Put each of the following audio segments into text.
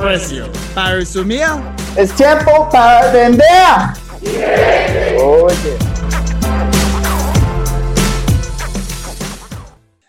precio. Para resumir, Es tiempo para vender. Oye.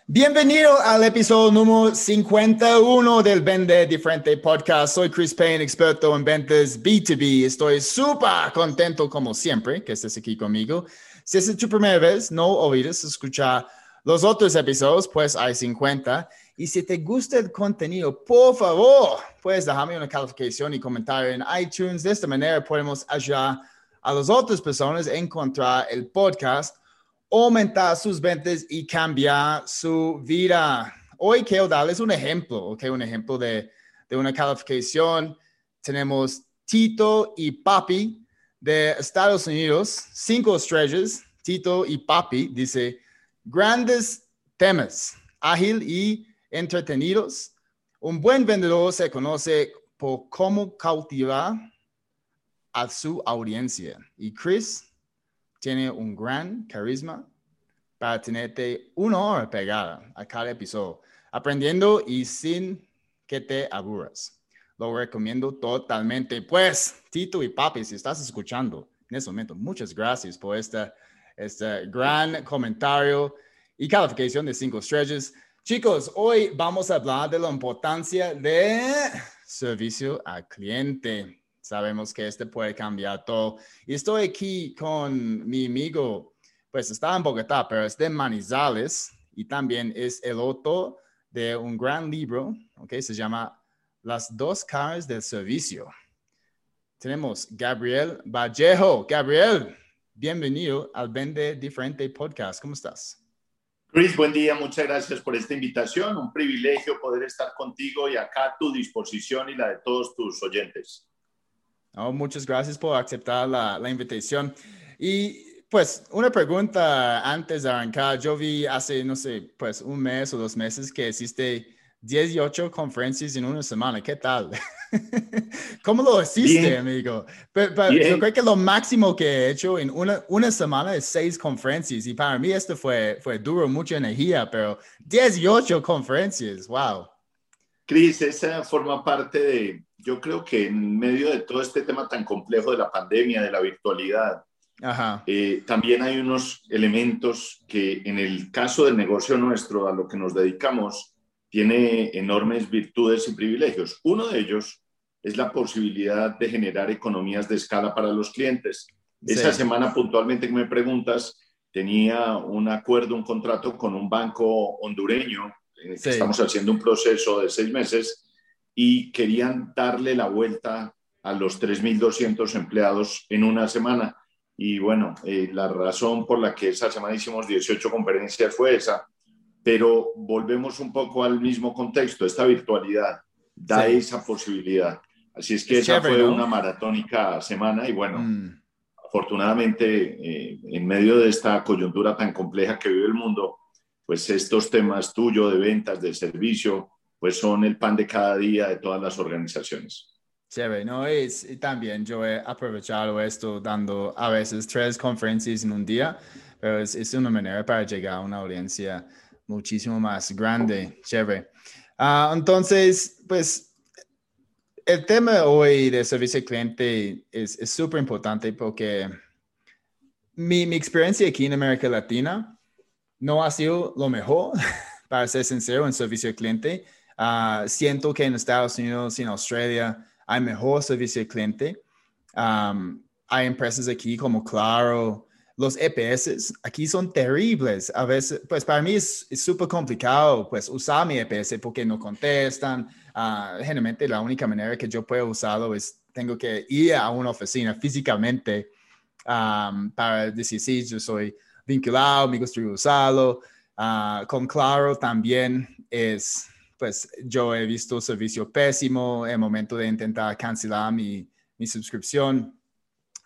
bienvenido al episodio número 51 del Vende Diferente Podcast. Soy Chris Payne, experto en ventas B2B. Estoy súper contento como siempre que estés aquí conmigo. Si es tu primera vez, no olvides escuchar los otros episodios, pues hay 50. Y si te gusta el contenido, por favor, puedes dejarme una calificación y comentario en iTunes. De esta manera podemos ayudar a las otras personas a encontrar el podcast, aumentar sus ventas y cambiar su vida. Hoy quiero darles un ejemplo, ¿ok? Un ejemplo de, de una calificación. Tenemos Tito y Papi de Estados Unidos, cinco estrellas. Tito y Papi dice, grandes temas, ágil y entretenidos. Un buen vendedor se conoce por cómo cautivar a su audiencia. Y Chris tiene un gran carisma para tenerte una hora pegada a cada episodio, aprendiendo y sin que te aburras. Lo recomiendo totalmente. Pues, Tito y Papi, si estás escuchando en este momento, muchas gracias por esta, este gran comentario y calificación de cinco estrellas. Chicos, hoy vamos a hablar de la importancia de servicio al cliente. Sabemos que este puede cambiar todo. Y estoy aquí con mi amigo, pues está en Bogotá, pero es de Manizales y también es el autor de un gran libro, ¿ok? Se llama Las dos caras del servicio. Tenemos Gabriel Vallejo. Gabriel, bienvenido al Vende Diferente Podcast. ¿Cómo estás? Chris, buen día, muchas gracias por esta invitación. Un privilegio poder estar contigo y acá a tu disposición y la de todos tus oyentes. Oh, muchas gracias por aceptar la, la, invitación. Y pues una pregunta antes de arrancar. Yo vi hace, no sé, pues un mes o dos meses que hiciste 18 conferencias en una semana. ¿Qué tal? ¿Cómo lo hiciste, Bien. amigo? Pero, pero yo creo que lo máximo que he hecho en una, una semana es seis conferencias y para mí esto fue, fue duro, mucha energía, pero 18 conferencias, wow. Cris, esa forma parte de, yo creo que en medio de todo este tema tan complejo de la pandemia, de la virtualidad, Ajá. eh, también hay unos elementos que en el caso del negocio nuestro, a lo que nos dedicamos, tiene enormes virtudes y privilegios. Uno de ellos es la posibilidad de generar economías de escala para los clientes. Esa semana puntualmente que me preguntas, tenía un acuerdo, un contrato con un banco hondureño, en el que Sí. estamos haciendo un proceso de seis meses, y querían darle la vuelta a los 3.200 empleados en una semana. Y bueno, eh, la razón por la que esa semana hicimos 18 conferencias fue esa, pero volvemos un poco al mismo contexto, esta virtualidad da Sí. esa posibilidad. Así es que Es esa chévere, fue ¿no? una maratónica semana y bueno, Mm. afortunadamente eh, en medio de esta coyuntura tan compleja que vive el mundo, pues estos temas tuyo de ventas, de servicio, pues son el pan de cada día de todas las organizaciones. Chévere, ¿no? Es, y también yo he aprovechado esto dando a veces tres conferencias en un día, pero es, es una manera para llegar a una audiencia muchísimo más grande. Chévere. Ah, entonces, pues, el tema hoy de servicio al cliente es súper importante porque mi, experiencia aquí en América Latina no ha sido lo mejor, para ser sincero, en servicio al cliente. Ah, siento que en Estados Unidos y en Australia hay mejor servicio al cliente. Um, hay empresas aquí como Claro, los EPS aquí son terribles. A veces, pues para mí es súper complicado pues usar mi EPS porque no contestan. Ah, generalmente la única manera que yo puedo usarlo es tengo que ir a una oficina físicamente um, para decir sí, yo soy vinculado, me gustaría usarlo. Ah, con Claro también es pues yo he visto servicio pésimo en momento de intentar cancelar mi, mi suscripción.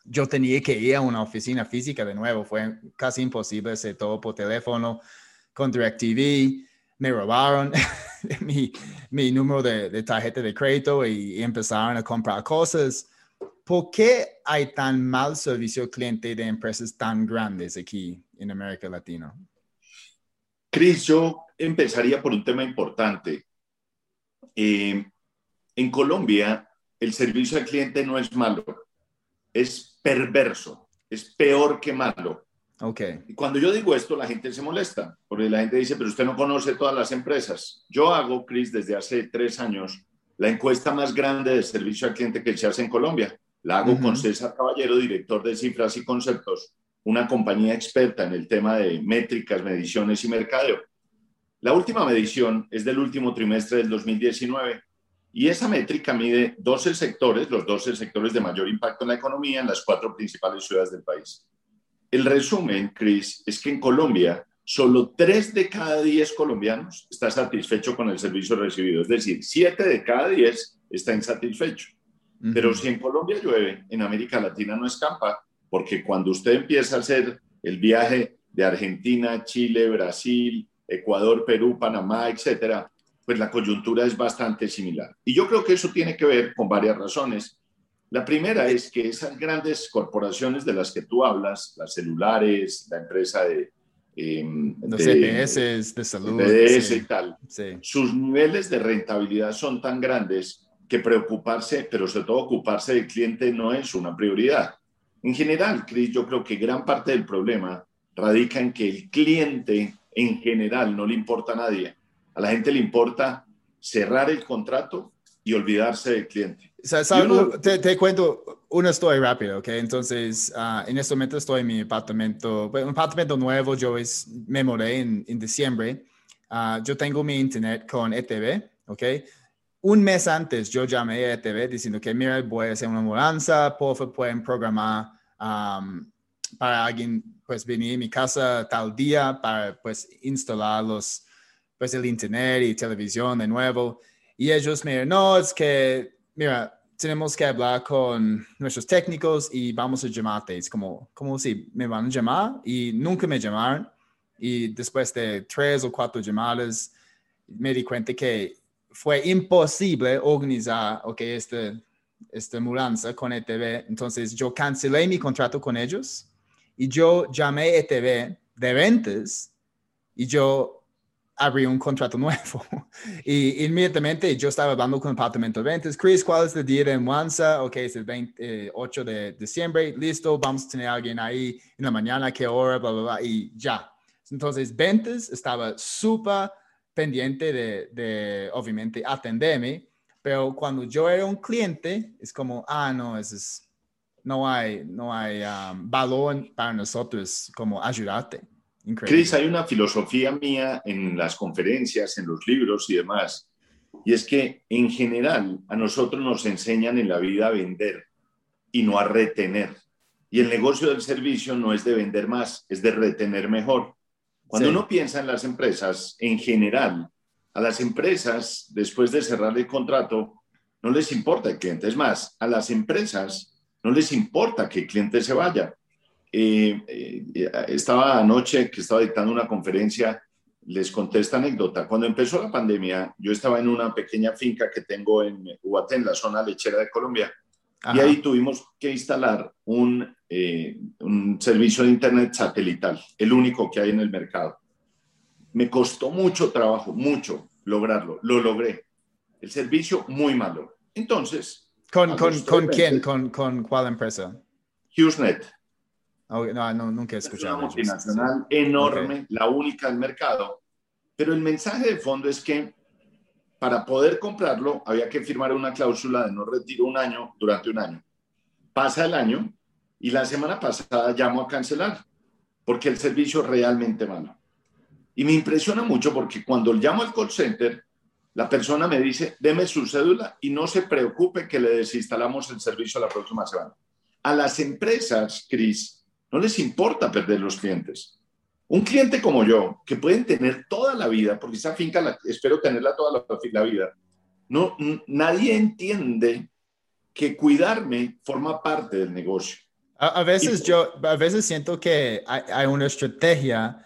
Yo tenía que ir a una oficina física de nuevo, fue casi imposible hacer todo por teléfono con DirecTV. Me robaron mi, mi, número de, de, tarjeta de crédito y, y empezaron a comprar cosas. ¿Por qué hay tan mal servicio al cliente de empresas tan grandes aquí en América Latina? Cris, yo empezaría por un tema importante. Eh, en Colombia, el servicio al cliente no es malo, es perverso, es peor que malo. Okay. Y cuando yo digo esto, la gente se molesta, porque la gente dice, pero usted no conoce todas las empresas. Yo hago, Cris, desde hace tres años, la encuesta más grande de servicio al cliente que se hace en Colombia. La hago con César Caballero, director de cifras y conceptos, una compañía experta en el tema de métricas, mediciones y mercadeo. La última medición es del último trimestre del 2019 y esa métrica mide 12 sectores, los 12 sectores de mayor impacto en la economía en las cuatro principales ciudades del país. El resumen, Chris, es que en Colombia solo 3 de cada 10 colombianos está satisfecho con el servicio recibido, es decir, 7 de cada 10 está insatisfecho. Pero si en Colombia llueve, en América Latina no escapa, porque cuando usted empieza a hacer el viaje de Argentina, Chile, Brasil, Ecuador, Perú, Panamá, etcétera, pues la coyuntura es bastante similar. Y yo creo que eso tiene que ver con varias razones. La primera es que esas grandes corporaciones de las que tú hablas, las celulares, la empresa de... Eh, Los de, EPS, de salud. EPS y tal. Sí. Sus niveles de rentabilidad son tan grandes que preocuparse, pero sobre todo ocuparse del cliente no es una prioridad. En general, Chris, yo creo que gran parte del problema radica en que el cliente en general no le importa a nadie. A la gente le importa cerrar el contrato y olvidarse del cliente. Te, cuento una historia rápida, ¿ok? Entonces, uh, en este momento estoy en mi apartamento, un apartamento nuevo, yo es, me mudé en, en diciembre. Uh, yo tengo mi internet con ETV, ¿ok? Un mes antes yo llamé a ETV diciendo que, mira, voy a hacer una mudanza, por favor pueden programar um, para alguien pues venir a mi casa tal día para pues instalar los, pues el internet y televisión de nuevo. Y ellos me dijeron, no, es que, mira, tenemos que hablar con nuestros técnicos y vamos a llamarte. Es como, como si me van a llamar y nunca me llamaron. Y después de tres o cuatro llamadas, me di cuenta que fue imposible organizar, ok, este, esta mudanza con ETV. Entonces yo cancelé mi contrato con ellos y yo llamé ETV de ventas y yo abrí un contrato nuevo. y inmediatamente yo estaba hablando con el departamento de ventas. Chris, ¿cuál es el día de mudanza? Ok, es el 28 de diciembre. Listo, vamos a tener a alguien ahí en la mañana, qué hora, bla, bla, bla, y ya. Entonces, ventas estaba súper pendiente de, de, obviamente, atenderme, pero cuando yo era un cliente, es como, ah, no, es, no hay, no hay um, valor para nosotros como ayudarte. Cris, hay una filosofía mía en las conferencias, en los libros y demás, y es que en general a nosotros nos enseñan en la vida a vender y no a retener. Y el negocio del servicio no es de vender más, es de retener mejor. Cuando uno piensa en las empresas, en general, a las empresas, después de cerrar el contrato, no les importa el cliente. Es más, a las empresas no les importa que el cliente se vaya. Eh, eh, estaba anoche que estaba dictando una conferencia, les conté esta anécdota. Cuando empezó la pandemia, yo estaba en una pequeña finca que tengo en Ubaté, en la zona lechera de Colombia, y ahí tuvimos que instalar un, eh, un servicio de Internet satelital, el único que hay en el mercado. Me costó mucho trabajo, mucho lograrlo. Lo logré. El servicio muy malo. Entonces... ¿Con, con, con quién? ¿Con, ¿Con cuál empresa? HughesNet. Oh, no, no, nunca he escuchado. Es una multinacional enorme, la única del mercado. Pero el mensaje de fondo es que para poder comprarlo había que firmar una cláusula de no retiro un año durante un año. Pasa el año y la semana pasada llamo a cancelar porque el servicio es realmente malo. Y me impresiona mucho porque cuando llamo al call center, la persona me dice, deme su cédula y no se preocupe que le desinstalamos el servicio la próxima semana. A las empresas, Cris, no les importa perder los clientes. Un cliente como yo, que pueden tener toda la vida, porque esa finca la, espero tenerla toda la, la vida, no, nadie entiende que cuidarme forma parte del negocio. A, veces yo, a veces siento que hay, hay una estrategia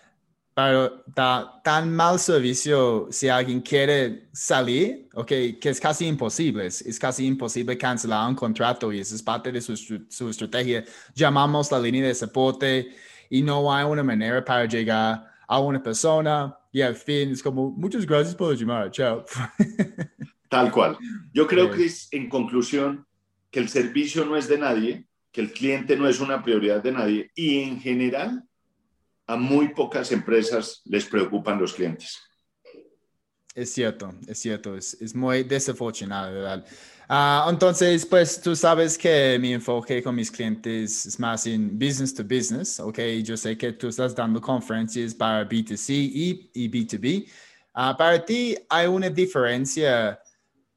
para dar tan mal servicio si alguien quiere salir, okay, que es casi imposible, es, casi imposible cancelar un contrato y eso es parte de su, su estrategia. Llamamos la línea de soporte y no hay una manera para llegar a una persona y al fin es como, muchas gracias por llamar, chao. Tal cual. Yo creo que es, en conclusión, que el servicio no es de nadie, que el cliente no es una prioridad de nadie y en general a muy pocas empresas les preocupan los clientes. Es cierto, es cierto, es, es muy desafortunado, ¿verdad? Ah, entonces, pues tú sabes que mi enfoque con mis clientes es más en business to business, ¿ok? Yo sé que tú estás dando conferencias para B2C y, y B2B. Ah, para ti, ¿hay una diferencia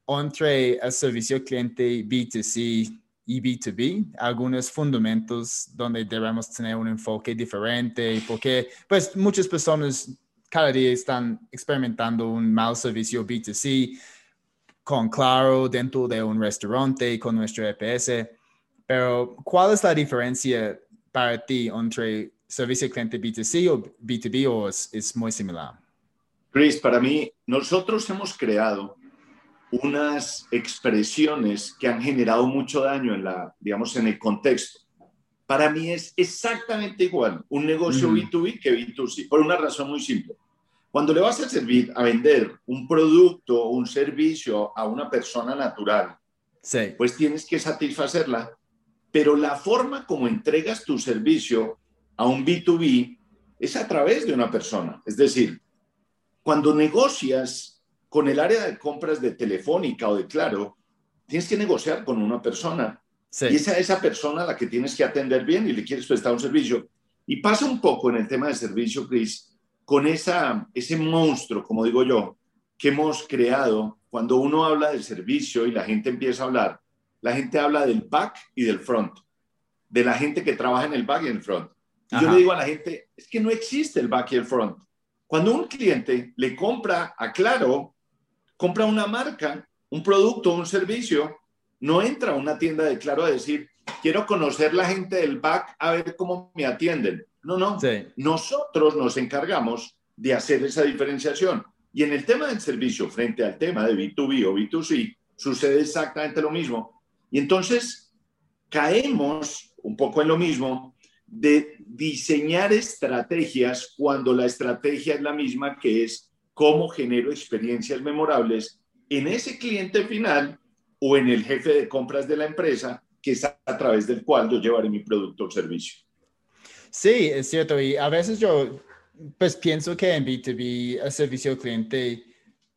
entre el servicio cliente B2C y B2B, algunos fundamentos donde debemos tener un enfoque diferente, porque pues muchas personas cada día están experimentando un mal servicio B2C con Claro dentro de un restaurante con nuestro EPS, pero ¿cuál es la diferencia para ti entre servicio cliente B2C o B2B o es, es muy similar? Chris, para mí, nosotros hemos creado unas expresiones que han generado mucho daño en la, digamos, en el contexto. Para mí es exactamente igual un negocio B2B que B2C, por una razón muy simple. Cuando le vas a servir, a vender un producto o un servicio a una persona natural, sí. pues tienes que satisfacerla, pero la forma como entregas tu servicio a un B2B es a través de una persona. Es decir, cuando negocias con el área de compras de Telefónica o de Claro, tienes que negociar con una persona. Y esa esa persona a la que tienes que atender bien y le quieres prestar un servicio. Y pasa un poco en el tema de servicio, Chris, con esa, ese monstruo, como digo yo, que hemos creado cuando uno habla del servicio y la gente empieza a hablar. La gente habla del back y del front, de la gente que trabaja en el back y en el front. Y yo le digo a la gente, es que no existe el back y el front. Cuando un cliente le compra a Claro, compra una marca, un producto, un servicio, no entra a una tienda de Claro a decir, quiero conocer la gente del back a ver cómo me atienden. No, no. Nosotros nos encargamos de hacer esa diferenciación. Y en el tema del servicio, frente al tema de B2B o B2C, sucede exactamente lo mismo. Y entonces caemos un poco en lo mismo de diseñar estrategias cuando la estrategia es la misma, que es cómo genero experiencias memorables en ese cliente final o en el jefe de compras de la empresa, que es a, través del cual yo llevaré mi producto o servicio. Sí, es cierto. Y a veces yo, pues pienso que en B2B el servicio al cliente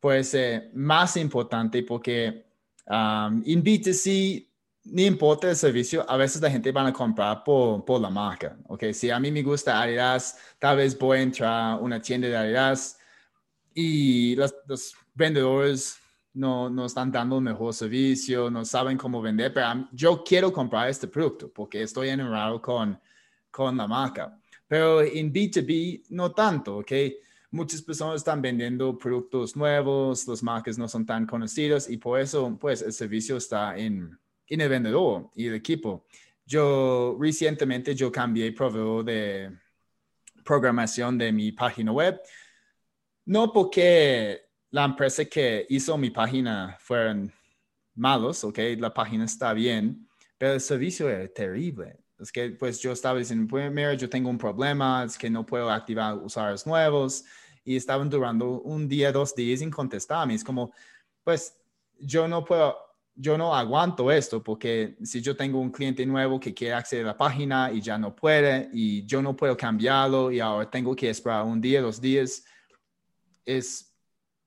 puede ser más importante porque um, en B2C no importa el servicio, a veces la gente va a comprar por, por la marca. Okay, si a mí me gusta Adidas, tal vez voy a entrar a una tienda de Adidas y los, vendedores no, no, están dando mejor servicio, no saben cómo vender, pero yo quiero comprar este producto porque estoy enamorado con, con la marca. Pero en B2B no tanto, ¿ok? Muchas personas están vendiendo productos nuevos, las marcas no son tan conocidas y por eso, pues, el servicio está en, en el vendedor y el equipo. Yo recientemente yo cambié proveedor de programación de mi página web no porque la empresa que hizo mi página fueron malos, ok, la página está bien, pero el servicio era terrible. Es que pues yo estaba diciendo, pues mira, yo tengo un problema, es que no puedo activar usuarios nuevos y estaban durando un día, dos días sin contestarme. Es como, pues yo no puedo, yo no aguanto esto porque si yo tengo un cliente nuevo que quiere acceder a la página y ya no puede y yo no puedo cambiarlo y ahora tengo que esperar un día, dos días, es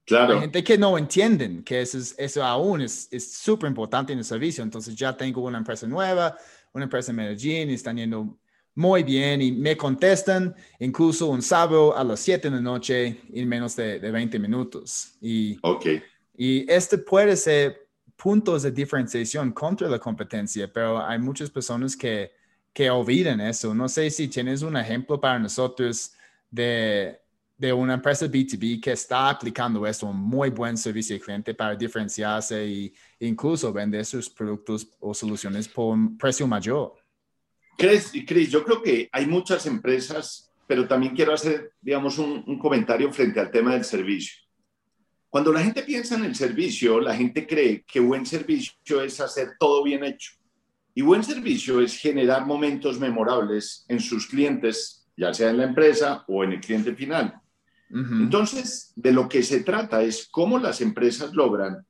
claro. Hay gente que no entienden que eso, eso aún es súper importante en el servicio. Entonces ya tengo una empresa nueva, una empresa en Medellín, y están yendo muy bien y me contestan incluso un sábado a las 7 de la noche en menos de, de 20 minutos. Y, okay. y este puede ser puntos de diferenciación contra la competencia, pero hay muchas personas que, que olvidan eso. No sé si tienes un ejemplo para nosotros de, de una empresa B2B que está aplicando esto, un muy buen servicio al cliente para diferenciarse e incluso vender sus productos o soluciones por un precio mayor. Cris, Chris, yo creo que hay muchas empresas, pero también quiero hacer, digamos, un comentario frente al tema del servicio. Cuando la gente piensa en el servicio, la gente cree que buen servicio es hacer todo bien hecho. Y buen servicio es generar momentos memorables en sus clientes, ya sea en la empresa o en el cliente final. Entonces, de lo que se trata es cómo las empresas logran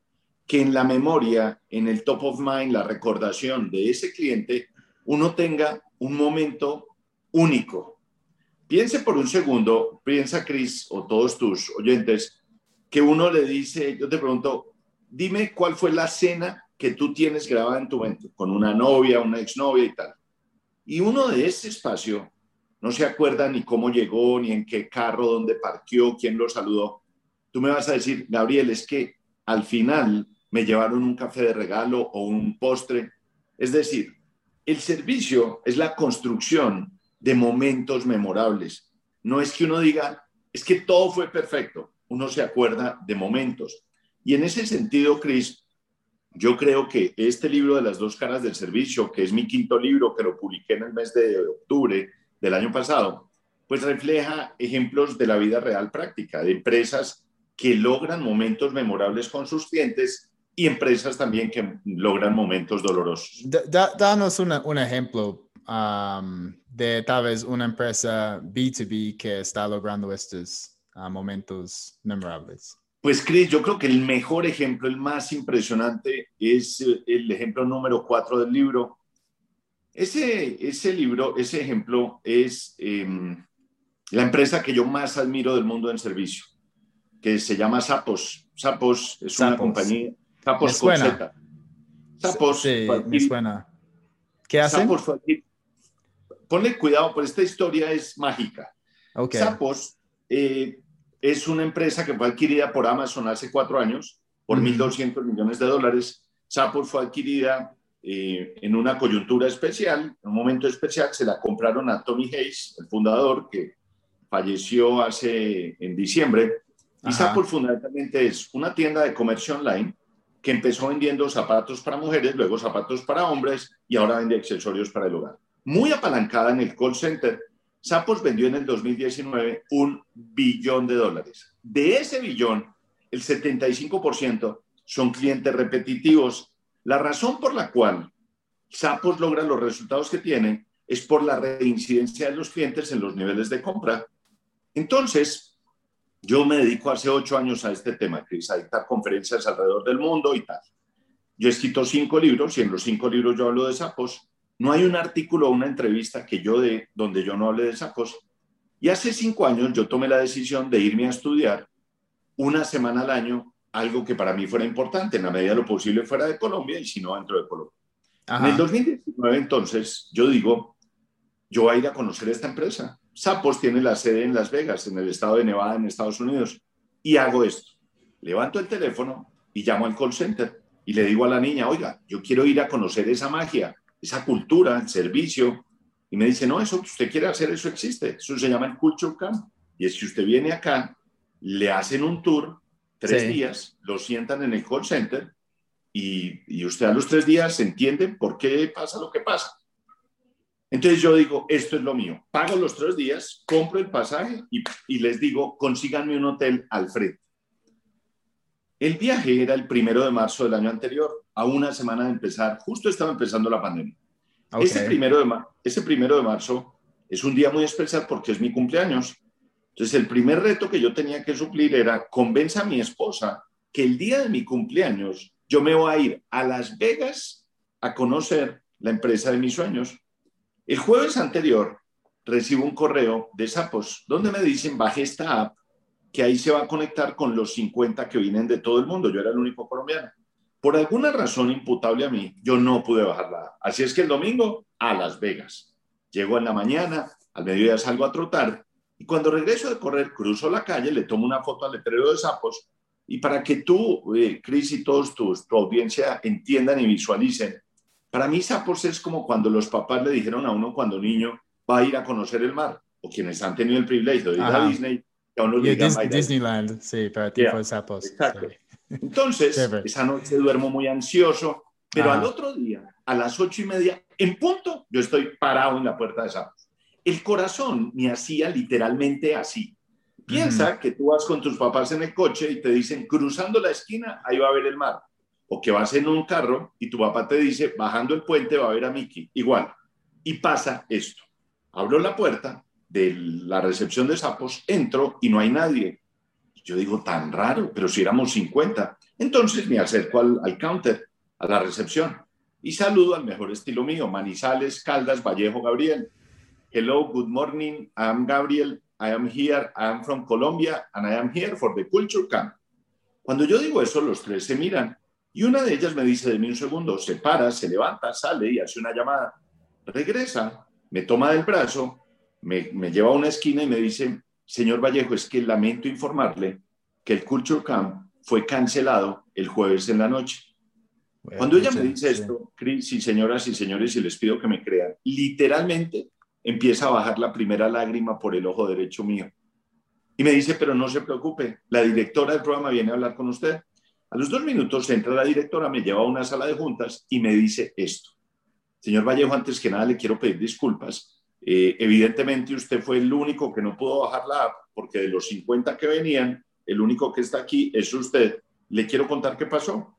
que en la memoria, en el top of mind, la recordación de ese cliente, uno tenga un momento único. Piense por un segundo, piensa Chris o todos tus oyentes, que uno le dice, yo te pregunto, dime cuál fue la cena que tú tienes grabada en tu mente, con una novia, una exnovia y tal. Y uno de ese espacio no se acuerda ni cómo llegó, ni en qué carro, dónde parqueó, quién lo saludó. Tú me vas a decir, Gabriel, es que al final me llevaron un café de regalo o un postre. Es decir, el servicio es la construcción de momentos memorables. No es que uno diga, es que todo fue perfecto. Uno se acuerda de momentos. Y en ese sentido, Chris, yo creo que este libro de las dos caras del servicio, que es mi quinto libro, que lo publiqué en el mes de octubre, del año pasado, pues refleja ejemplos de la vida real práctica, de empresas que logran momentos memorables con sus clientes y empresas también que logran momentos dolorosos. danos un ejemplo um, de tal vez una empresa B2B que está logrando estos uh, momentos memorables. Pues Chris, yo creo que el mejor ejemplo, el más impresionante, es el ejemplo número cuatro del libro, ese, ese libro, ese ejemplo es em, la empresa que yo más admiro del mundo del servicio, que se llama Sapos. Sapos es una compañía. Sapos con Z. Sapos. Sí, me suena. ¿Qué hacen? Sapos Ponle cuidado, porque esta historia es mágica. Okay. Sapos eh, es una empresa que fue adquirida por Amazon hace cuatro años por 1.200 millones de dólares. Sapos fue adquirida eh, en una coyuntura especial, en un momento especial, se la compraron a Tony Hayes, el fundador, que falleció hace en diciembre. Y Sapor fundamentalmente es una tienda de comercio online que empezó vendiendo zapatos para mujeres, luego zapatos para hombres y ahora vende accesorios para el hogar. Muy apalancada en el call center, Sapos vendió en el 2019 un billón de dólares. De ese billón, el 75% son clientes repetitivos la razón por la cual Sapos logra los resultados que tiene es por la reincidencia de los clientes en los niveles de compra. Entonces, yo me dedico hace ocho años a este tema, Cris, a dictar conferencias alrededor del mundo y tal. Yo he escrito cinco libros y en los cinco libros yo hablo de sapos. No hay un artículo o una entrevista que yo dé donde yo no hable de sapos. Y hace cinco años yo tomé la decisión de irme a estudiar una semana al año algo que para mí fuera importante, en la medida de lo posible fuera de Colombia y si no dentro de Colombia. En el 2019 entonces yo digo, yo voy a ir a conocer esta empresa. Sapos tiene la sede en Las Vegas, en el estado de Nevada, en Estados Unidos, y hago esto. Levanto el teléfono y llamo al call center y le digo a la niña, oiga, yo quiero ir a conocer esa magia, esa cultura, el servicio. Y me dice, no, eso que usted quiere hacer, eso existe. Eso se llama el Culture Camp. Y es que usted viene acá, le hacen un tour tres días, lo sientan en el call center y, usted a los tres días entiende por qué pasa lo que pasa. Entonces yo digo, esto es lo mío. Pago los tres días, compro el pasaje y, y les digo, consíganme un hotel al frente. El viaje era el primero de marzo del año anterior, a una semana de empezar, justo estaba empezando la pandemia. Ese, primero de ese primero de marzo es un día muy especial porque es mi cumpleaños entonces, el primer reto que yo tenía que suplir era convenza a mi esposa que el día de mi cumpleaños yo me voy a ir a Las Vegas a conocer la empresa de mis sueños. El jueves anterior recibo un correo de Sapos donde me dicen baje esta app que ahí se va a conectar con los 50 que vienen de todo el mundo. Yo era el único colombiano. Por alguna razón imputable a mí, yo no pude bajarla. Así es que el domingo a Las Vegas. Llego en la mañana, al mediodía salgo a trotar y cuando regreso de correr, cruzo la calle, le tomo una foto al letrero de sapos y para que tú, eh, Cris, y todos tus, tu audiencia entiendan y visualicen, para mí sapos es como cuando los papás le dijeron a uno cuando niño va a ir a conocer el mar. o quienes han tenido el privilegio de ir a Disney, que aún los Disneyland, sí, para tipo de sapos. Exacto. Entonces, esa noche duermo muy ansioso, pero al otro día, a las ocho y media, en punto, yo estoy parado en la puerta de sapos. El corazón me hacía literalmente así. Piensa que tú vas con tus papás en el coche y te dicen, cruzando la esquina, ahí va a ver el mar. O que vas en un carro y tu papá te dice, bajando el puente va a ver a Mickey. Igual. Y pasa esto. Abro la puerta de la recepción de sapos, entro y no hay nadie. Yo digo, tan raro, pero si éramos 50. Entonces me acerco al, al counter, a la recepción, y saludo al mejor estilo mío, Manizales, Caldas, Vallejo, Gabriel. Hello, good morning, I'm Gabriel. I am here, I am from Colombia, and I am here for the Culture Camp. Cuando yo digo eso, los tres se miran y una de ellas me dice de mí un segundo, se para, se levanta, sale y hace una llamada. Regresa, me toma del brazo, me, me lleva a una esquina y me dice, señor Vallejo, es que lamento informarle que el Culture Camp fue cancelado el jueves en la noche. Cuando ella me dice esto, Cris y señoras y señores, y les pido que me crean, literalmente empieza a bajar la primera lágrima por el ojo derecho mío. Y me dice, pero no se preocupe, la directora del programa viene a hablar con usted. A los dos minutos entra la directora, me lleva a una sala de juntas y me dice esto. Señor Vallejo, antes que nada le quiero pedir disculpas. Eh, evidentemente usted fue el único que no pudo bajar la app porque de los 50 que venían, el único que está aquí es usted. Le quiero contar qué pasó.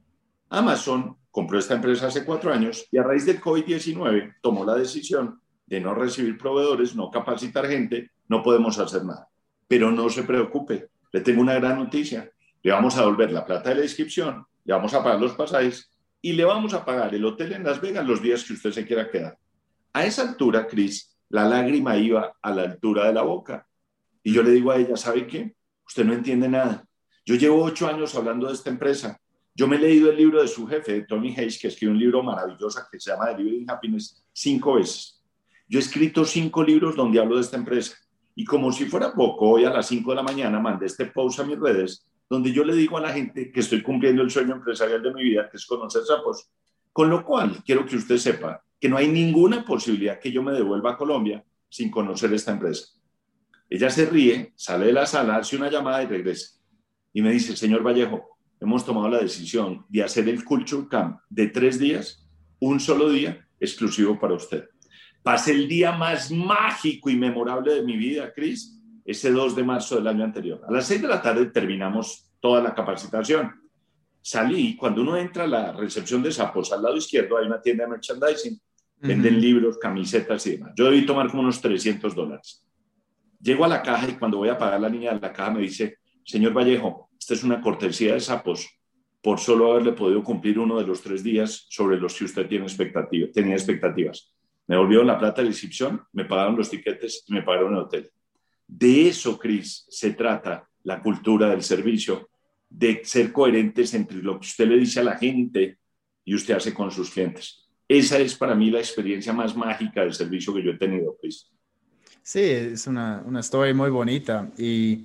Amazon compró esta empresa hace cuatro años y a raíz del COVID-19 tomó la decisión de no recibir proveedores, no capacitar gente, no podemos hacer nada. Pero no se preocupe, le tengo una gran noticia. Le vamos a devolver la plata de la inscripción, le vamos a pagar los pasajes y le vamos a pagar el hotel en Las Vegas los días que usted se quiera quedar. A esa altura, Cris, la lágrima iba a la altura de la boca. Y yo le digo a ella, ¿sabe qué? Usted no entiende nada. Yo llevo ocho años hablando de esta empresa. Yo me he leído el libro de su jefe, Tony Hayes, que escribió un libro maravilloso que se llama The Happiness, cinco veces. Yo he escrito cinco libros donde hablo de esta empresa. Y como si fuera poco, hoy a las cinco de la mañana mandé este post a mis redes donde yo le digo a la gente que estoy cumpliendo el sueño empresarial de mi vida, que es conocer sapos. Con lo cual, quiero que usted sepa que no hay ninguna posibilidad que yo me devuelva a Colombia sin conocer esta empresa. Ella se ríe, sale de la sala, hace una llamada y regresa. Y me dice, señor Vallejo, hemos tomado la decisión de hacer el Culture Camp de tres días, un solo día, exclusivo para usted. Pasé el día más mágico y memorable de mi vida, Cris, ese 2 de marzo del año anterior. A las 6 de la tarde terminamos toda la capacitación. Salí, cuando uno entra a la recepción de Sapos, al lado izquierdo hay una tienda de merchandising, venden libros, camisetas y demás. Yo debí tomar como unos 300 dólares. Llego a la caja y cuando voy a pagar la niña de la caja me dice, señor Vallejo, esta es una cortesía de Sapos por solo haberle podido cumplir uno de los tres días sobre los que usted tiene expectativa, tenía expectativas. Me volvieron la plata de la inscripción, me pagaron los tiquetes y me pagaron el hotel. De eso, Cris, se trata la cultura del servicio, de ser coherentes entre lo que usted le dice a la gente y usted hace con sus clientes. Esa es para mí la experiencia más mágica del servicio que yo he tenido, Cris. Sí, es una, una historia muy bonita y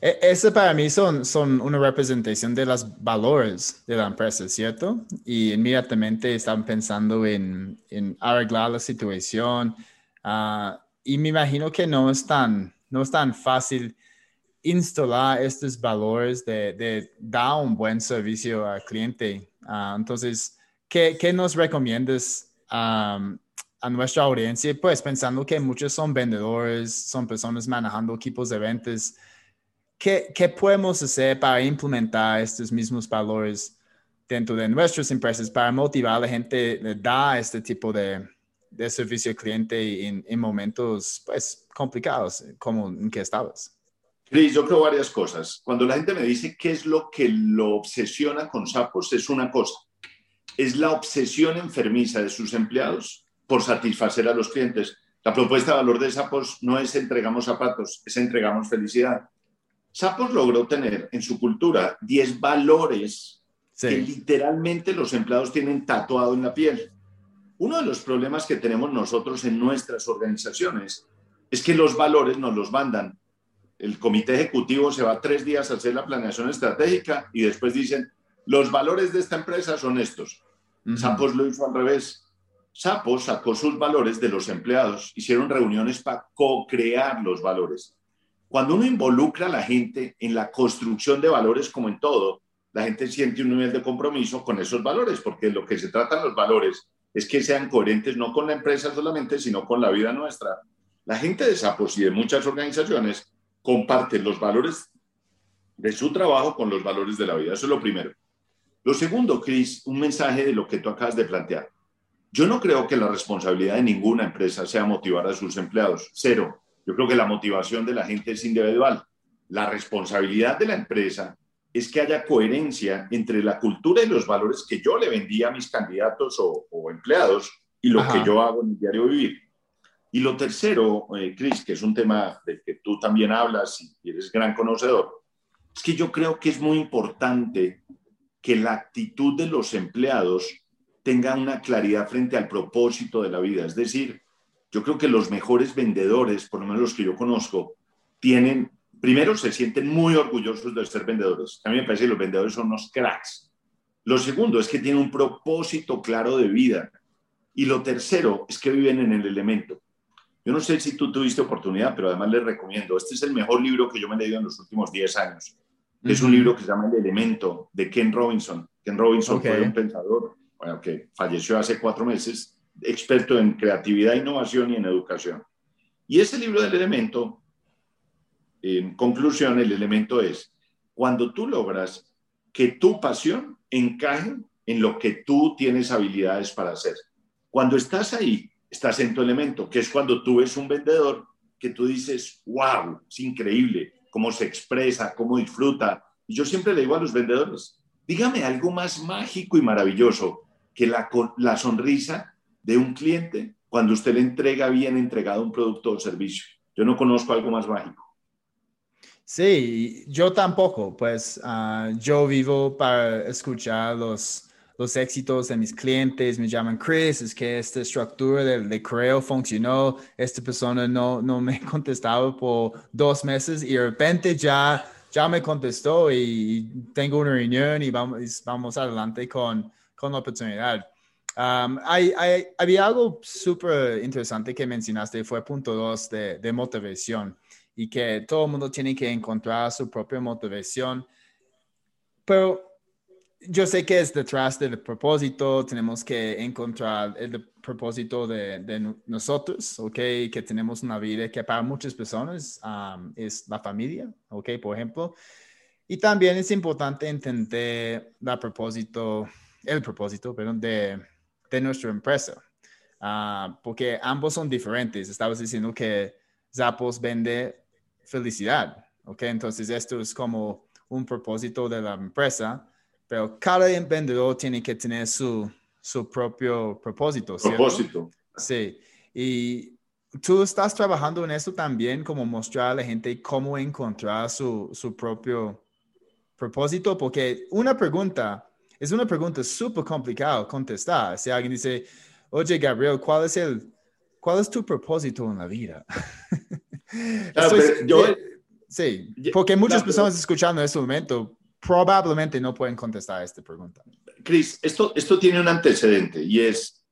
ese para mí son, son una representación de los valores de la empresa, ¿cierto? Y inmediatamente están pensando en, en arreglar la situación. Ah, y me imagino que no es tan, no es tan fácil instalar estos valores de, de dar un buen servicio al cliente. Ah, entonces, ¿qué, ¿qué, nos recomiendas a nuestra audiencia? Pues pensando que muchos son vendedores, son personas manejando equipos de ventas. ¿Qué, ¿qué, podemos hacer para implementar estos mismos valores dentro de nuestras empresas para motivar a la gente a dar este tipo de, de servicio al cliente en, en, momentos pues, complicados como en que estabas? Cris, yo creo varias cosas. Cuando la gente me dice qué es lo que lo obsesiona con sapos, es una cosa. Es la obsesión enfermiza de sus empleados por satisfacer a los clientes. La propuesta de valor de sapos no es entregamos zapatos, es entregamos felicidad. Sapos logró tener en su cultura 10 valores que literalmente los empleados tienen tatuado en la piel. Uno de los problemas que tenemos nosotros en nuestras organizaciones es que los valores nos los mandan. El comité ejecutivo se va tres días a hacer la planeación estratégica y después dicen, los valores de esta empresa son estos. Sapos lo hizo al revés. Sapo sacó sus valores de los empleados, hicieron reuniones para co-crear los valores. Cuando uno involucra a la gente en la construcción de valores como en todo, la gente siente un nivel de compromiso con esos valores, porque lo que se trata los valores es que sean coherentes no con la empresa solamente, sino con la vida nuestra. La gente de Sapos y de muchas organizaciones comparten los valores de su trabajo con los valores de la vida. Eso es lo primero. Lo segundo, Chris, un mensaje de lo que tú acabas de plantear. Yo no creo que la responsabilidad de ninguna empresa sea motivar a sus empleados. Cero. Yo creo que la motivación de la gente es individual. La responsabilidad de la empresa es que haya coherencia entre la cultura y los valores que yo le vendía a mis candidatos o, empleados y lo que yo hago en mi diario vivir. Y lo tercero, eh, Chris, que es un tema del que tú también hablas y eres gran conocedor, es que yo creo que es muy importante que la actitud de los empleados tenga una claridad frente al propósito de la vida. Es decir, yo creo que los mejores vendedores, por lo menos los que yo conozco, tienen primero, se sienten muy orgullosos de ser vendedores. A mí me parece que los vendedores son unos cracks. Lo segundo es que tienen un propósito claro de vida. Y lo tercero es que viven en el elemento. Yo no sé si tú tuviste oportunidad, pero además les recomiendo. Este es el mejor libro que yo me he leído en los últimos 10 años. Es un libro que se llama El Elemento, de Ken Robinson. Ken Robinson fue un pensador bueno, que falleció hace cuatro meses, experto en creatividad, innovación y en educación. Y ese libro del Elemento en conclusión, el elemento es, cuando tú logras que tu pasión encaje en lo que tú tienes habilidades para hacer. Cuando estás ahí, estás en tu elemento, que es cuando tú ves un vendedor que tú dices, wow, es increíble cómo se expresa, cómo disfruta. Y yo siempre le digo a los vendedores, dígame algo más mágico y maravilloso que la, la sonrisa de un cliente cuando usted le entrega bien entregado un producto o servicio. Yo no conozco algo más mágico. Sí, yo tampoco, pues ah, yo vivo para escuchar los, los éxitos de mis clientes, me llaman Chris, es que esta estructura de, de correo funcionó, esta persona no, no me contestaba por dos meses y de repente ya, ya me contestó y tengo una reunión y vamos, vamos adelante con, con la oportunidad. Hay, hay, había algo súper interesante que mencionaste, fue punto dos de, de motivación y que todo el mundo tiene que encontrar su propia motivación. Pero yo sé que es detrás del propósito, tenemos que encontrar el propósito de, nosotros, ¿ok? Que tenemos una vida que para muchas personas um, es la familia, ¿ok? Por ejemplo. Y también es importante entender el propósito, el propósito, perdón, de, de nuestra empresa, uh, porque ambos son diferentes. Estabas diciendo que Zappos vende felicidad. ¿ok? Entonces, esto es como un propósito de la empresa, pero cada vendedor tiene que tener su, su propio propósito. Propósito. Sí. Y tú estás trabajando en eso también, como mostrar a la gente cómo encontrar su, su propio propósito, porque una pregunta es una pregunta súper complicada contestar. Si alguien dice, oye, Gabriel, ¿cuál es el, cuál es tu propósito en la vida? yo, sí, porque muchas personas escuchando en este momento probablemente no pueden contestar a esta pregunta. Chris, esto, esto tiene un antecedente y es,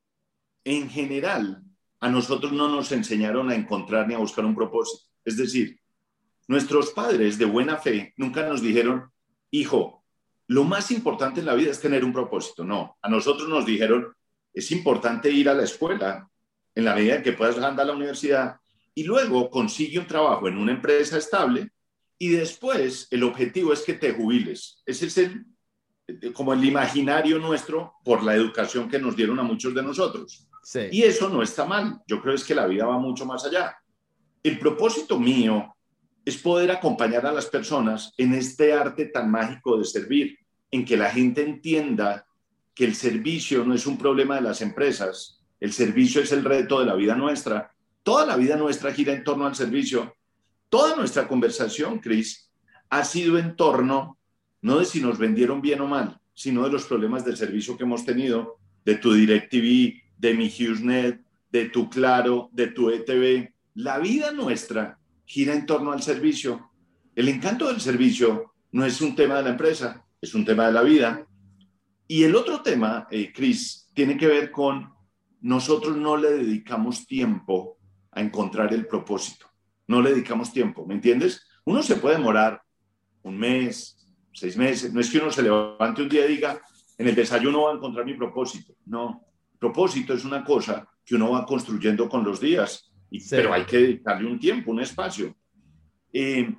en general, a nosotros no nos enseñaron a encontrar ni a buscar un propósito. Es decir, nuestros padres de buena fe nunca nos dijeron, hijo, lo más importante en la vida es tener un propósito. No, a nosotros nos dijeron, es importante ir a la escuela en la medida en que puedas andar a la universidad y luego consigue un trabajo en una empresa estable y después el objetivo es que te jubiles. Ese es el, eh, como el imaginario nuestro por la educación que nos dieron a muchos de nosotros. Y eso no está mal. Yo creo es que la vida va mucho más allá. El propósito mío es poder acompañar a las personas en este arte tan mágico de servir, en que la gente entienda que el servicio no es un problema de las empresas, el servicio es el reto de la vida nuestra Toda la vida nuestra gira en torno al servicio. Toda nuestra conversación, Chris, ha sido en torno, no de si nos vendieron bien o mal, sino de los problemas del servicio que hemos tenido, de tu DirecTV, de mi HughesNet, de tu Claro, de tu ETV. La vida nuestra gira en torno al servicio. El encanto del servicio no es un tema de la empresa, es un tema de la vida. Y el otro tema, eh, Chris, tiene que ver con nosotros no le dedicamos tiempo a encontrar el propósito. No le dedicamos tiempo, ¿me entiendes? Uno se puede demorar un mes, seis meses. No es que uno se levante un día y diga, en el desayuno voy a encontrar mi propósito. No, propósito es una cosa que uno va construyendo con los días, y, pero hay que dedicarle un tiempo, un espacio. Eh,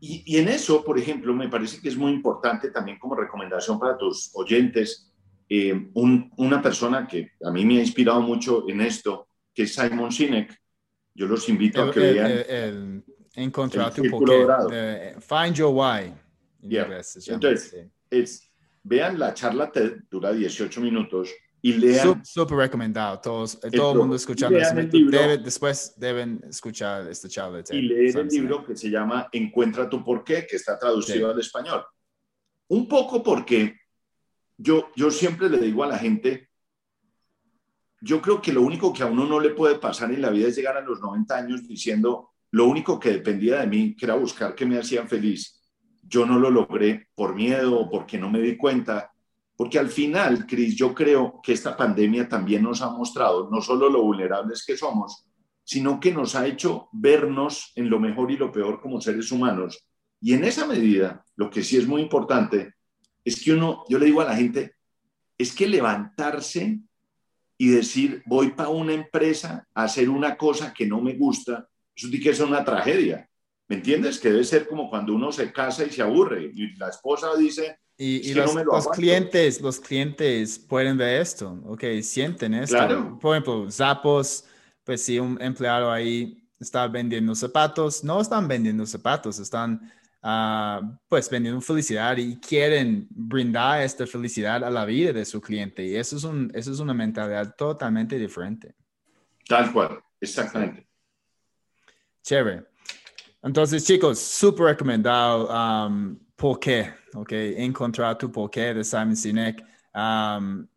y, en eso, por ejemplo, me parece que es muy importante también como recomendación para tus oyentes, eh, una persona que a mí me ha inspirado mucho en esto, que es Simon Sinek. Yo los invito a que vean. El, encontrar tu porqué. find your why. Entonces, vean la charla TED, dura 18 minutos y lean. Súper recomendado. Todos, todo el mundo escuchando. después deben escuchar esta charla. Y leer el libro que se llama Encuentra tu porqué, que está traducido al español. Un poco porque yo, yo siempre le digo a la gente, yo creo que lo único que a uno no le puede pasar en la vida es llegar a los 90 años diciendo, lo único que dependía de mí, que era buscar que me hacían feliz, yo no lo logré por miedo o porque no me di cuenta porque al final, Cris, yo creo que esta pandemia también nos ha mostrado no solo lo vulnerables que somos, sino que nos ha hecho vernos en lo mejor y lo peor como seres humanos. Y en esa medida, lo que sí es muy importante es que uno, yo le digo a la gente, es que levantarse y decir, voy para una empresa a hacer una cosa que no me gusta, eso que ser una tragedia. ¿Me entiendes? Que debe ser como cuando uno se casa y se aburre y la esposa dice, y, los, clientes, los clientes pueden ver esto, ok, sienten esto. Por ejemplo, Zappos, pues si un empleado ahí está vendiendo zapatos, no están vendiendo zapatos, están ah, pues vendiendo felicidad y quieren brindar esta felicidad a la vida de su cliente. Y eso es, un, eso es una mentalidad totalmente diferente. Tal cual, exactamente. Chévere. Entonces, chicos, súper recomendado. Um, ¿Por qué? ¿ok? Encontrar tu porqué de Simon Sinek.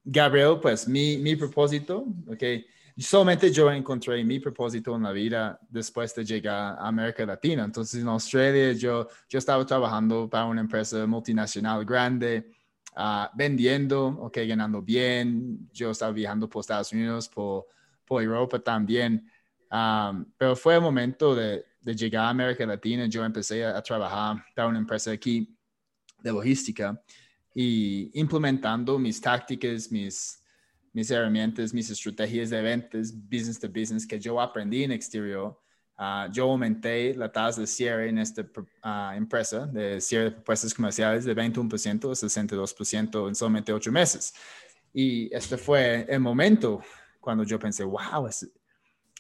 Gabriel, pues mi, mi propósito, ¿ok? Solamente yo encontré mi propósito en la vida después de llegar a América Latina. Entonces, en Australia, yo, yo estaba trabajando para una empresa multinacional grande, uh, vendiendo, ok, ganando bien. Yo estaba viajando por Estados Unidos, por, por Europa también. pero fue el momento de, de, llegar a América Latina. Yo empecé a, a trabajar para una empresa aquí de logística y implementando mis tácticas, mis, mis herramientas, mis estrategias de ventas, business to business que yo aprendí en exterior. Ah, yo aumenté la tasa de cierre en esta uh, empresa de cierre de propuestas comerciales de 21% a 62% en solamente ocho meses. Y este fue el momento cuando yo pensé, wow, esto,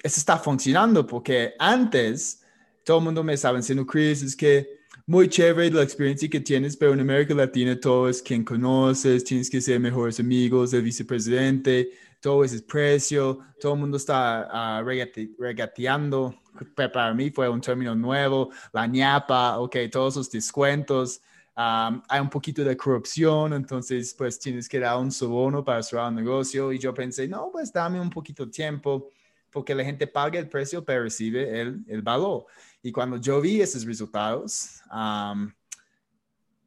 está funcionando porque antes todo el mundo me estaba diciendo, Chris, es que muy chévere la experiencia que tienes, pero en América Latina todo es quien conoces, tienes que ser mejores amigos del vicepresidente, todo es precio, todo el mundo está uh, regateando. Para mí fue un término nuevo, la ñapa, ok, todos los descuentos. hay un poquito de corrupción, entonces pues tienes que dar un sobono para cerrar un negocio. Y yo pensé, no, pues dame un poquito de tiempo, porque la gente paga el precio, pero recibe el, el valor. Y cuando yo vi esos resultados,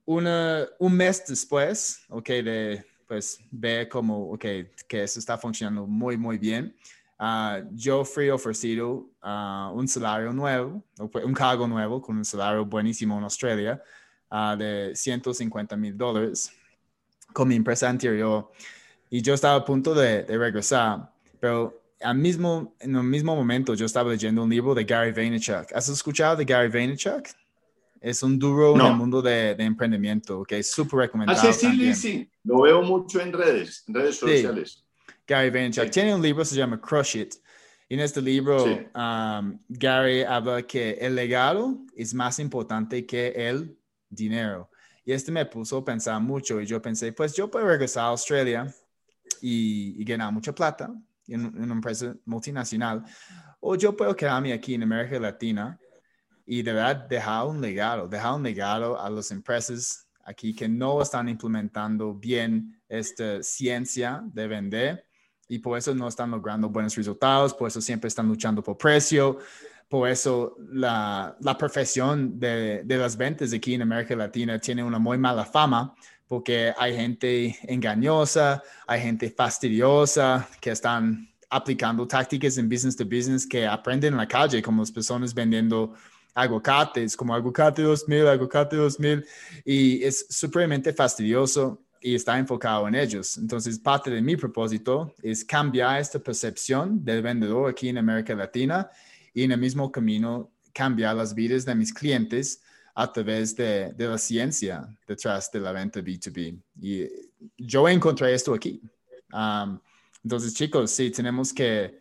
un mes después, ok, de pues ver como, ok, que eso está funcionando muy, muy bien, ah, yo fui ofrecido uh, un salario nuevo, un cargo nuevo con un salario buenísimo en Australia uh, de 150 mil dólares con mi empresa anterior. Y yo estaba a punto de, de regresar, pero al mismo, en el mismo momento yo estaba leyendo un libro de Gary Vaynerchuk. ¿Has escuchado de Gary Vaynerchuk? Es un duro en el mundo de, de, emprendimiento, que es súper recomendado. Ah, sí, sí, sí, lo veo mucho en redes, en redes sociales. Gary Vaynerchuk tiene un libro, se llama Crush It. Y en este libro, um, Gary habla que el legado es más importante que el dinero. Y este me puso a pensar mucho y yo pensé, pues yo puedo regresar a Australia y, y ganar mucha plata en, una empresa multinacional, o yo puedo quedarme aquí en América Latina y de verdad dejar un legado, dejar un legado a las empresas aquí que no están implementando bien esta ciencia de vender y por eso no están logrando buenos resultados, por eso siempre están luchando por precio, por eso la, la profesión de, de, las ventas aquí en América Latina tiene una muy mala fama porque hay gente engañosa, hay gente fastidiosa que están aplicando tácticas en business to business que aprenden en la calle, como las personas vendiendo aguacates, como aguacate 2000, aguacate 2000, y es supremamente fastidioso y está enfocado en ellos. Entonces, parte de mi propósito es cambiar esta percepción del vendedor aquí en América Latina y en el mismo camino cambiar las vidas de mis clientes a través de, de la ciencia detrás de la venta B2B. Y yo encontré esto aquí. Um, entonces, chicos, sí, tenemos que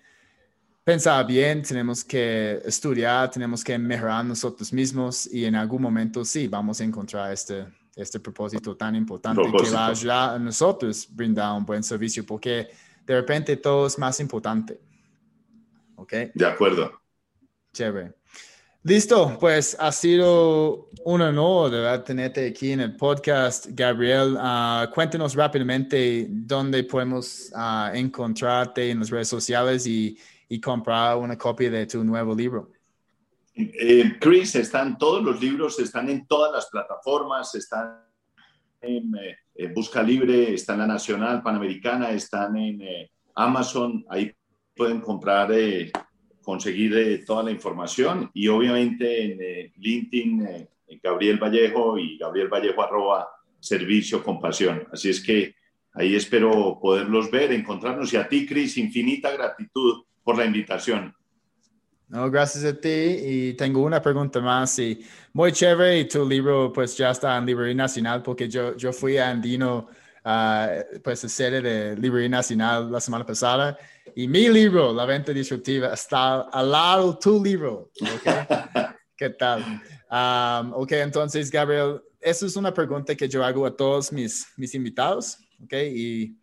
pensar bien, tenemos que estudiar, tenemos que mejorar nosotros mismos y en algún momento sí, vamos a encontrar este, este propósito tan importante que va a ayudar a nosotros brindar un buen servicio porque de repente todo es más importante. ¿Ok? De acuerdo. Chévere. Listo, pues ha sido un honor tenerte aquí en el podcast, Gabriel. Uh, cuéntenos rápidamente dónde podemos uh, encontrarte en las redes sociales y, y, comprar una copia de tu nuevo libro. Eh, Chris, están todos los libros, están en todas las plataformas, están en eh, Busca Libre, están en la Nacional, Panamericana, están en eh, Amazon, ahí pueden comprar conseguir eh, toda la información y obviamente en eh, LinkedIn, eh, Gabriel Vallejo y Gabriel Vallejo arroba servicio compasión. Así es que ahí espero poderlos ver, encontrarnos y a ti, Cris, infinita gratitud por la invitación. No, gracias a ti. Y tengo una pregunta más. Y muy chévere. Y tu libro, pues ya está en Librería Nacional, porque yo, yo fui a Andino uh, pues sede de Librería Nacional la semana pasada y mi libro, La Venta Disruptiva, está al lado de tu libro. ¿okay? ¿Qué tal? Um, ok, entonces, Gabriel, esa es una pregunta que yo hago a todos mis, mis invitados, ¿ok? Y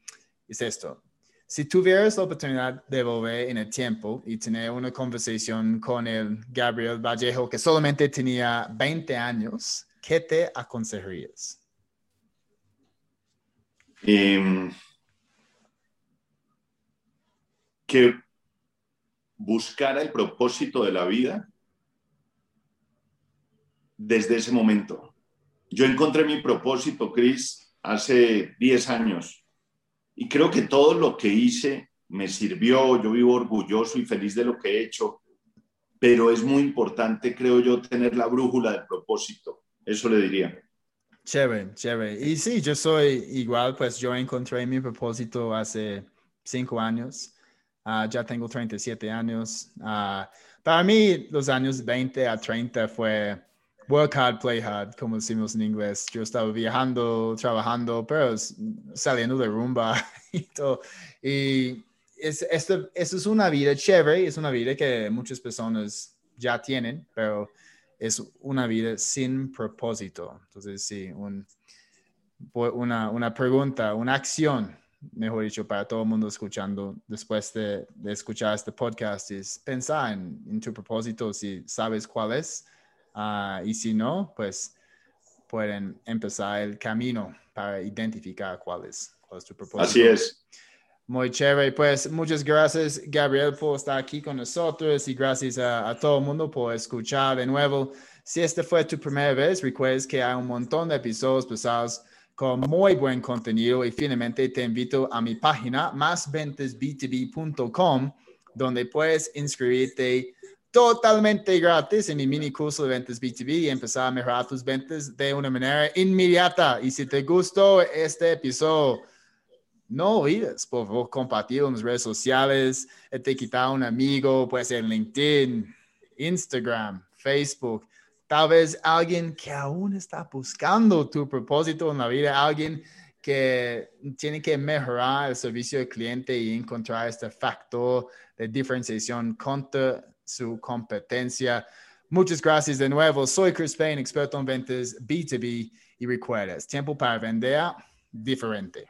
es esto. Si tuvieras la oportunidad de volver en el tiempo y tener una conversación con el Gabriel Vallejo que solamente tenía 20 años, ¿qué te aconsejarías? Em, que buscara el propósito de la vida desde ese momento. Yo encontré mi propósito, Chris, hace 10 años y creo que todo lo que hice me sirvió, yo vivo orgulloso y feliz de lo que he hecho, pero es muy importante, creo yo, tener la brújula del propósito. Eso le diría. Chévere, chévere. Y sí, yo soy igual, pues yo encontré mi propósito hace cinco años. Ah, ya tengo 37 años. Uh, para mí, los años 20 a 30 fue work hard, play hard, como decimos en inglés. Yo estaba viajando, trabajando, pero saliendo de rumba y todo. Y es, esto, esto es una vida chévere, es una vida que muchas personas ya tienen, pero es una vida sin propósito. Entonces, sí, un, una, una, pregunta, una acción, mejor dicho, para todo el mundo escuchando después de, de escuchar este podcast es pensar en, tu propósito, si sabes cuál es, ah, y si no, pues pueden empezar el camino para identificar cuál es, cuál es tu propósito. Así es. Muy chévere. Pues muchas gracias, Gabriel, por estar aquí con nosotros y gracias a, todo el mundo por escuchar de nuevo. Si esta fue tu primera vez, recuerdes que hay un montón de episodios pasados con muy buen contenido y finalmente te invito a mi página másventasb2b.com donde puedes inscribirte totalmente gratis en mi mini curso de ventas B2B y empezar a mejorar tus ventas de una manera inmediata. Y si te gustó este episodio, no olvides, por favor, compartirlo en las redes sociales, etiquetar a un amigo, puede ser LinkedIn, Instagram, Facebook. Tal vez alguien que aún está buscando tu propósito en la vida, alguien que tiene que mejorar el servicio al cliente y encontrar este factor de diferenciación contra su competencia. Muchas gracias de nuevo. Soy Chris Payne, experto en ventas B2B y recuerda, es tiempo para vender diferente.